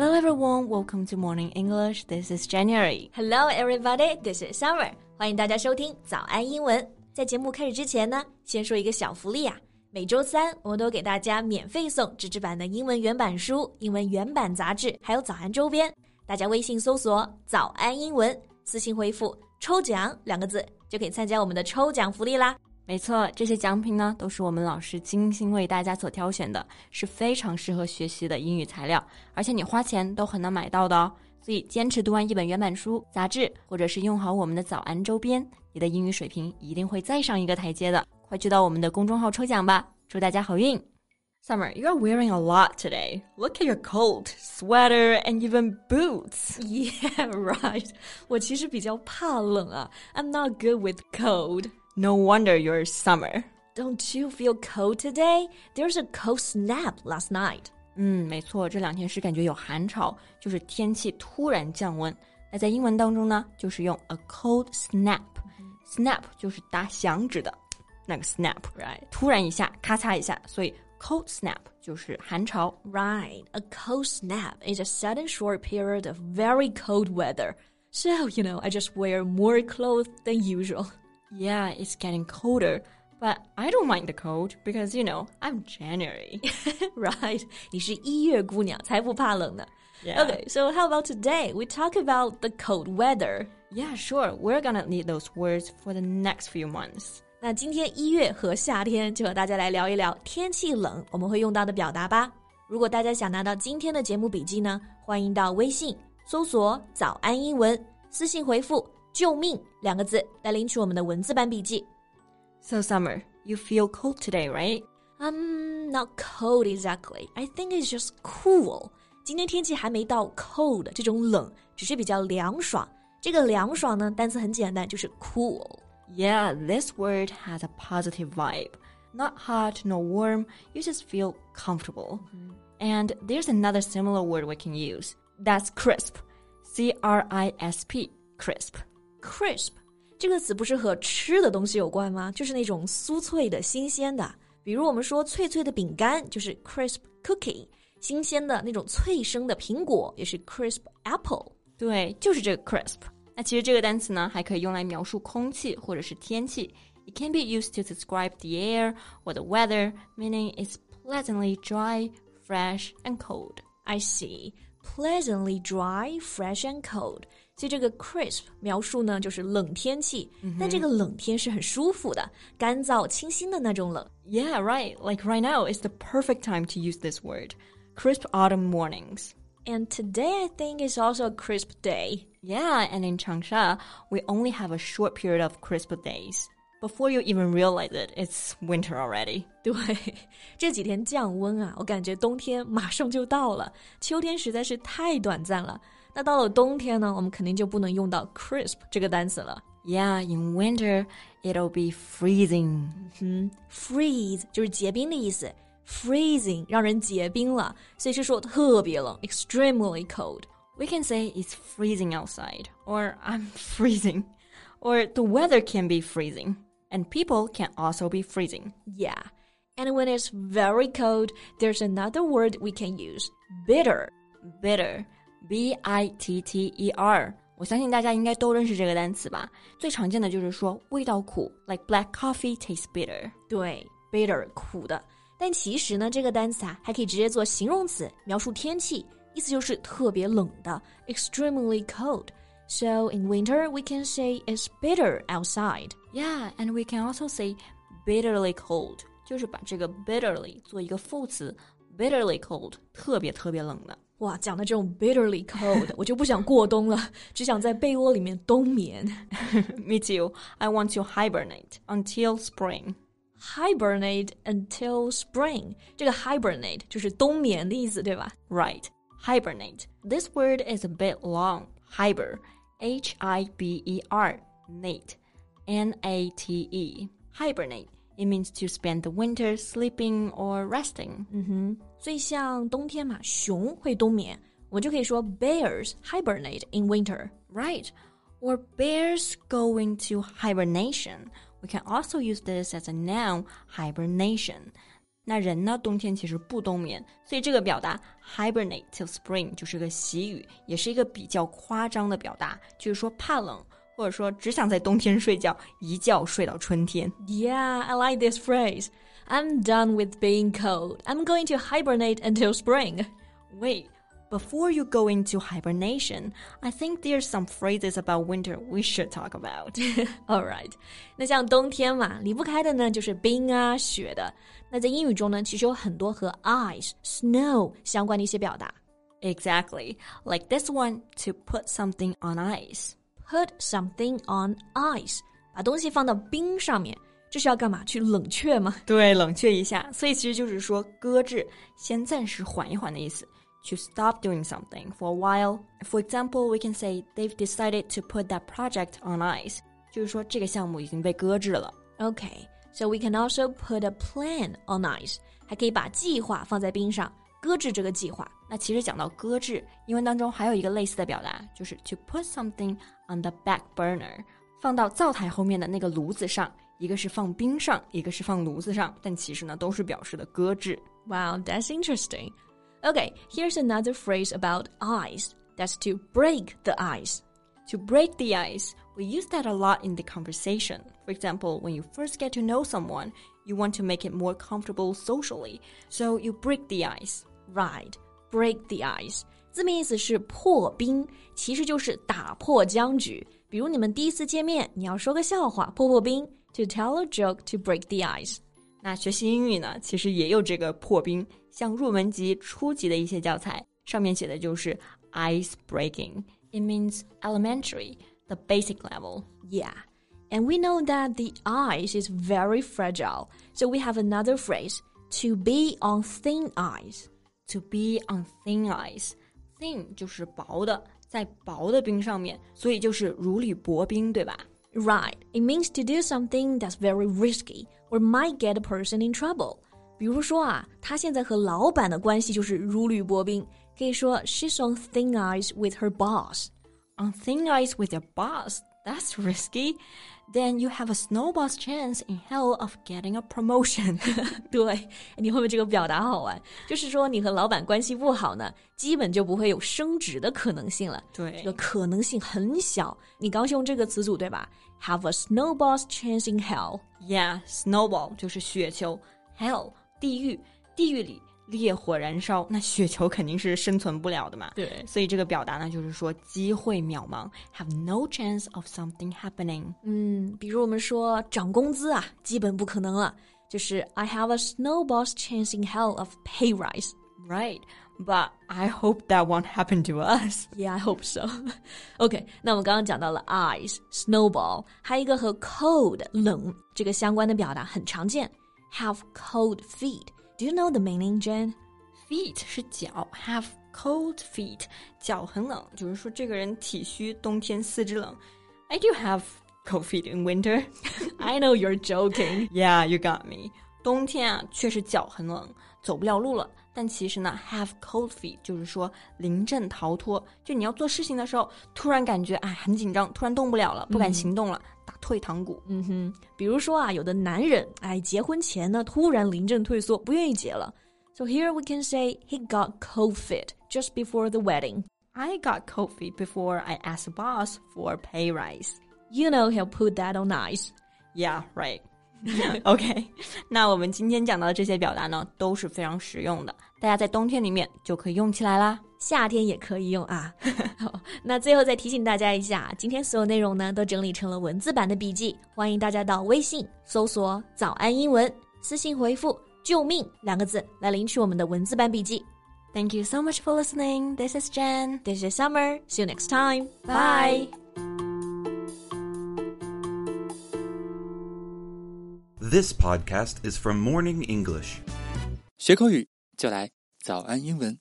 Hello everyone, welcome to Morning English. This is January. Hello, everybody. This is Summer. 欢迎大家收听早安英文。在节目开始之前呢，先说一个小福利啊。每周三，我们都给大家免费送纸质版的英文原版书、英文原版杂志，还有早安周边。大家微信搜索“早安英文”，私信回复“抽奖”两个字，就可以参加我们的抽奖福利啦。没错，这些奖品呢都是我们老师精心为大家所挑选的，是非常适合学习的英语材料，而且你花钱都很难买到的哦。所以坚持读完一本原版书、杂志，或者是用好我们的早安周边，你的英语水平一定会再上一个台阶的。快去到我们的公众号抽奖吧，祝大家好运！Summer, you are wearing a lot today. Look at your coat, sweater, and even boots. Yeah, right. 我其实比较怕冷啊。I'm not good with cold. No wonder you're summer. Don't you feel cold today? There's a cold snap last night. 嗯，没错，这两天是感觉有寒潮，就是天气突然降温。那在英文当中呢，就是用 a cold snap。snap 就是打响指的那个 snap，right？突然一下，咔嚓一下，所以 cold snap 就是寒潮。 Right. A cold snap is a sudden short period of very cold weather. So, you know, I just wear more clothes than usual. Yeah, it's getting colder, but I don't mind the cold because you know I'm January. right. 你是一月姑娘，才不怕冷呢。 Yeah. Okay, so how about today? We talk about the cold weather. Yeah, sure. We're gonna need those words for the next few months. 那今天一月和夏天就和大家来聊一聊天气冷我们会用到的表达吧。如果大家想拿到今天的节目笔记呢，欢迎到微信搜索“早安英文”，私信回复“ 救命”两个字来领取我们的文字版笔记。 So, Summer, you feel cold today, right? Um, not cold exactly. I think it's just cool. 今天天气还没到 cold 这种冷，只是比较凉爽。这个凉爽呢，单词很简单，就是 cool。 Yeah, this word has a positive vibe. Not hot nor warm, you just feel comfortable. And there's another similar word we can use. That's crisp. C R I S P, crisp. crisp 这个词不是和吃的东西有关吗？就是那种酥脆的、新鲜的。比如我们说脆脆的饼干就是 crisp cookie，新鲜的那种脆生的苹果也是 crisp apple。对，就是这个 crisp。那其实这个单词呢，还可以用来描述空气或者是天气。It can be used to describe the air or the weather, meaning it's pleasantly dry, fresh, and cold. I see. Pleasantly dry, fresh and cold. 所以这个 crisp 描述呢，就是冷天气，但这个冷天是很舒服的，干燥、清新的那种冷。 Yeah, right. Like right now is the perfect time to use this word. Crisp autumn mornings. And today I think is also a crisp day. Yeah, and in Changsha, we only have a short period of crisp days. Before you even realize it, it's winter already. 对，这几天降温啊，我感觉冬天马上就到了，秋天实在是太短暂了。 那到了冬天呢，我们肯定就不能用到 crisp 这个单词了。 Yeah, in winter, it'll be freezing. freeze 就是结冰的意思，freezing 让人结冰了，所以是说特别冷，extremely cold。 We can say it's freezing outside, or I'm freezing, or the weather can be freezing, and people can also be freezing. Yeah. And when it's very cold, there's another word we can use, bitter. Bitter, B I T T E R. 我相信大家应该都认识这个单词吧？最常见的就是说味道苦，like black coffee tastes bitter. 对，bitter 苦的。但其实呢，这个单词啊，还可以直接做形容词，描述天气，意思就是特别冷的，extremely cold。So in winter, we can say it's bitter outside. Yeah, and we can also say bitterly cold，就是把这个 bitterly 做一个副词，bitterly cold，特别特别冷的。 哇，讲的这种 bitterly cold，我就不想过冬了，只想在被窝里面冬眠。 Me too. I want to hibernate until spring. Hibernate until spring，这个 hibernate 就是冬眠的意思，对吧？ Right. Hibernate. This word is a bit long. Hiber. H I B E R. Nate. N A T E. Hibernate. It means to spend the winter sleeping or resting. 所以像冬天嘛，熊会冬眠，我们就可以说 bears hibernate in winter。 Right. Or bears go into hibernation. We can also use this as a noun, hibernation. 那人呢，冬天其实不冬眠，所以这个表达 hibernate till spring 就是个习语，也是一个比较夸张的表达，就是说怕冷， 或者说只想在冬天睡觉，一觉睡到春天。 Yeah, I like this phrase. I'm done with being cold. I'm going to hibernate until spring. Wait, before you go into hibernation, I think there's some phrases about winter we should talk about. All right，那像冬天嘛，离不开的呢就是冰啊、雪的。那在英语中呢，其实有很多和 ice、snow 相关的一些表达。 exactly, like this one to put something on ice. Put something on ice，把东西放到冰上面，这是要干嘛？去冷却吗？对，冷却一下，所以其实就是说搁置，先暂时缓一缓的意思。To stop doing something for a while. For example, we can say they've decided to put that project on ice. 就是说这个项目已经被搁置了。 Okay, so we can also put a plan on ice，还可以把计划放在冰上， 搁置这个计划。那其实讲到搁置，英文当中还有一个类似的表达，就是 to put something on the back burner，放到灶台后面的那个炉子上。一个是放冰上，一个是放炉子上，但其实呢都是表示的搁置。 Wow, that's interesting. Okay, here's another phrase about ice. That's to break the ice. To break the ice, we use that a lot in the conversation. For example, when you first get to know someone, you want to make it more comfortable socially, so you break the ice. Right, break the ice. 字面意思是破冰，其实就是打破僵局。比如你们第一次见面，你要说个笑话破破冰，to tell a joke to break the ice。那学习英语呢，其实也有这个破冰，像入门级、初级的一些教材，上面写的就是 ice breaking. It means elementary, the basic level. Yeah, and we know that the ice is very fragile, so we have another phrase to be on thin ice. To be on thin ice, thin 就是薄的，在薄的冰上面，所以就是如履薄冰，对吧？ Right, it means to do something that's very risky or might get a person in trouble. 比如说啊，他现在和老板的关系就是如履薄冰，可以说 she's on thin ice with her boss. On thin ice with your boss, that's risky. Then you have a snowball's chance in hell of getting a promotion. 对，你会不会这个表达好玩？就是说你和老板关系不好呢，基本就不会有升职的可能性了。对这个可能性很小。你刚是用这个词组对吧？Have a snowball's chance in hell. Yeah, snowball 就是雪球，hell 地狱，地狱里 烈火燃烧，那雪球肯定是生存不了的嘛。对所以这个表达呢，就是说机会渺茫，have no chance of something happening。嗯，比如我们说涨工资啊，基本不可能了。就是 I have a snowball's chance in hell of pay rise. Right, but I hope that won't happen to us. Yeah, I hope so. OK，那我们刚刚讲到了 ice、snowball，还有一个和 cold 冷这个相关的表达很常见，have cold feet. Do you know the meaning？JAN Feet 是脚，have cold feet，脚很冷，就是说这个人体虚，冬天四肢冷。I do have cold feet in winter. I know you're joking. Yeah, you got me. 冬天啊，确实脚很冷，走不了路了。但其实呢，have cold feet 就是说临阵逃脱，就你要做事情的时候，突然感觉哎很紧张，突然动不了了，不敢行动了，打退堂鼓。嗯哼，比如说啊，有的男人哎，结婚前呢突然临阵退缩，不愿意结了。So here we can say he got cold feet just before the wedding. I got cold feet before I asked the boss for a pay rise. You know he'll put that on ice. Yeah, right. OK，那我们今天讲到的这些表达呢，都是非常实用的，大家在冬天里面就可以用起来啦。夏天也可以用啊。好，那最后再提醒大家一下，今天所有内容呢都整理成了文字版的笔记，欢迎大家到微信搜索“早安英文”，私信回复“救命”两个字来领取我们的文字版笔记。Thank you so much for listening. This is Jen. This is Summer. See you next time. Bye. This podcast is from Morning English. 学口语就来早安英文。